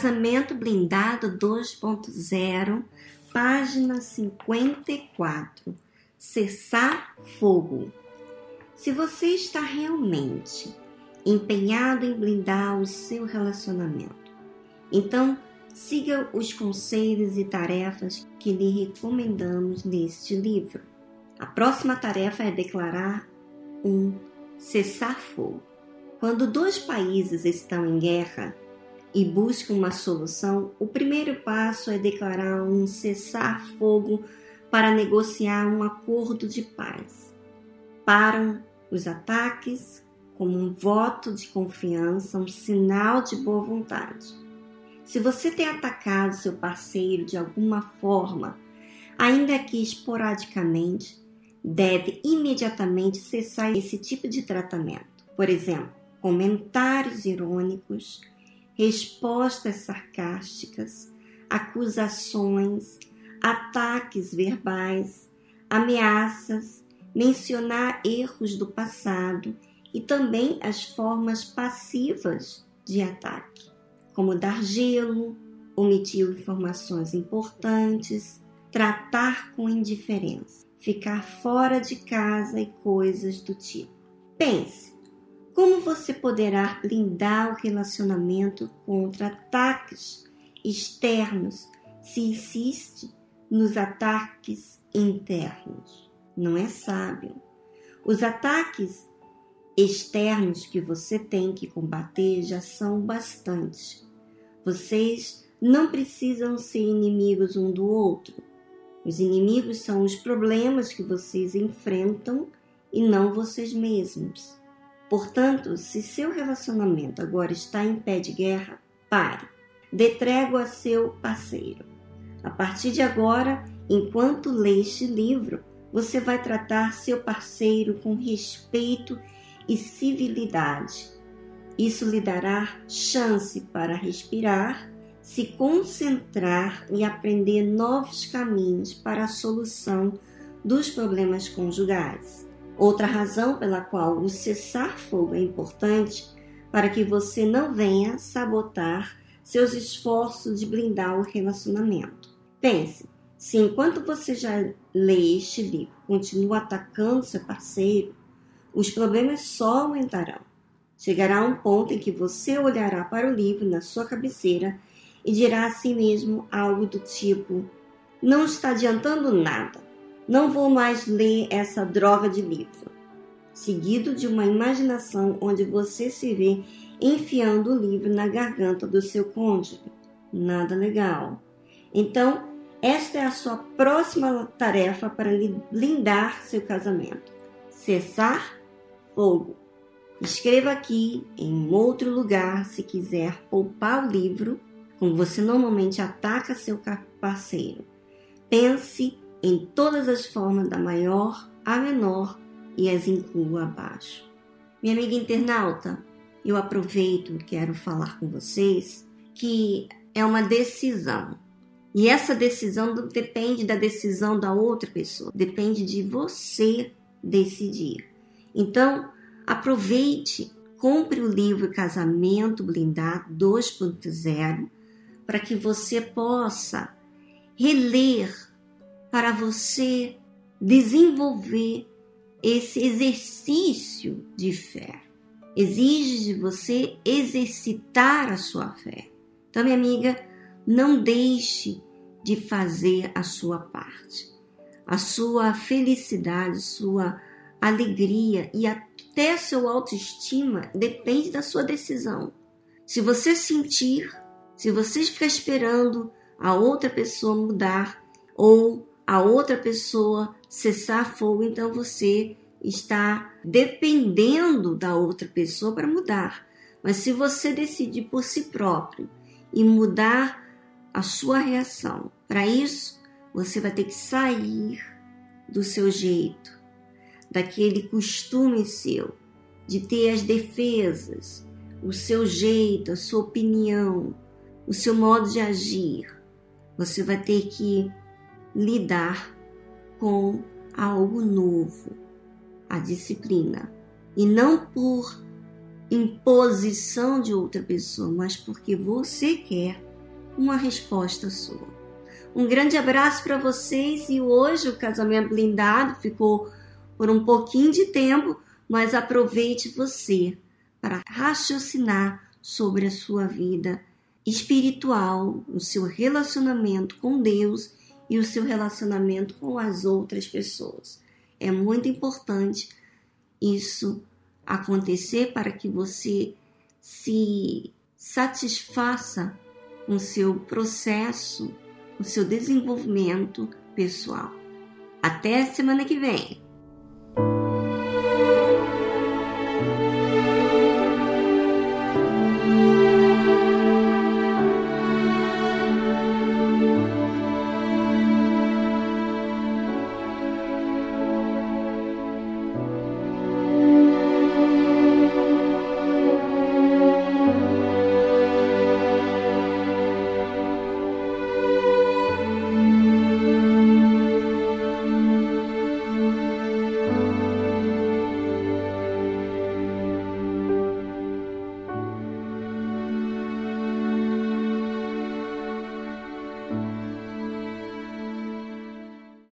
Casamento Blindado 2.0, página 54. Cessar fogo. Se você está realmente empenhado em blindar o seu relacionamento, então siga os conselhos e tarefas que lhe recomendamos neste livro. A próxima tarefa é declarar um cessar-fogo. Quando dois países estão em guerra e buscam uma solução, o primeiro passo é declarar um cessar-fogo para negociar um acordo de paz. Param os ataques como um voto de confiança, um sinal de boa vontade. Se você tem atacado seu parceiro de alguma forma, ainda que esporadicamente, deve imediatamente cessar esse tipo de tratamento. Por exemplo, comentários irônicos, respostas sarcásticas, acusações, ataques verbais, ameaças, mencionar erros do passado e também as formas passivas de ataque, como dar gelo, omitir informações importantes, tratar com indiferença, ficar fora de casa e coisas do tipo. Pense, como você poderá blindar o relacionamento contra ataques externos se insiste nos ataques internos? Não é sábio. Os ataques externos que você tem que combater já são bastante. Vocês não precisam ser inimigos um do outro. Os inimigos são os problemas que vocês enfrentam e não vocês mesmos. Portanto, se seu relacionamento agora está em pé de guerra, pare. Dê trégua a seu parceiro. A partir de agora, enquanto lê este livro, você vai tratar seu parceiro com respeito e civilidade. Isso lhe dará chance para respirar, se concentrar e aprender novos caminhos para a solução dos problemas conjugais. Outra razão pela qual o cessar-fogo é importante para que você não venha sabotar seus esforços de blindar o relacionamento. Pense, se enquanto você já lê este livro continua atacando seu parceiro, os problemas só aumentarão. Chegará um ponto em que você olhará para o livro na sua cabeceira e dirá a si mesmo algo do tipo: Não está adiantando nada. Não vou mais ler essa droga de livro. Seguido de uma imaginação onde você se vê enfiando o livro na garganta do seu cônjuge. Nada legal. Então, esta é a sua próxima tarefa para blindar seu casamento: cessar fogo. Escreva aqui em outro lugar se quiser poupar o livro, como você normalmente ataca seu parceiro. Pense em todas as formas da maior a menor e as inclua abaixo. Minha amiga internauta, eu aproveito e quero falar com vocês que é uma decisão. E essa decisão depende da decisão da outra pessoa, depende de você decidir. Então, aproveite, compre o livro Casamento Blindado 2.0 para que você possa reler para você desenvolver esse exercício de fé. Exige de você exercitar a sua fé. Então, minha amiga, não deixe de fazer a sua parte. A sua felicidade, sua alegria e até sua autoestima depende da sua decisão. Se você sentir, se você ficar esperando a outra pessoa mudar ou a outra pessoa cessar fogo, então você está dependendo da outra pessoa para mudar. Mas se você decidir por si próprio e mudar a sua reação, para isso você vai ter que sair do seu jeito, daquele costume seu de ter as defesas, o seu jeito, a sua opinião, o seu modo de agir. Você vai ter que lidar com algo novo, a disciplina. E não por imposição de outra pessoa, mas porque você quer uma resposta sua. Um grande abraço para vocês e hoje o casamento blindado ficou por um pouquinho de tempo, mas aproveite você para raciocinar sobre a sua vida espiritual, o seu relacionamento com Deus e o seu relacionamento com as outras pessoas. É muito importante isso acontecer para que você se satisfaça com seu processo, o seu desenvolvimento pessoal. Até semana que vem!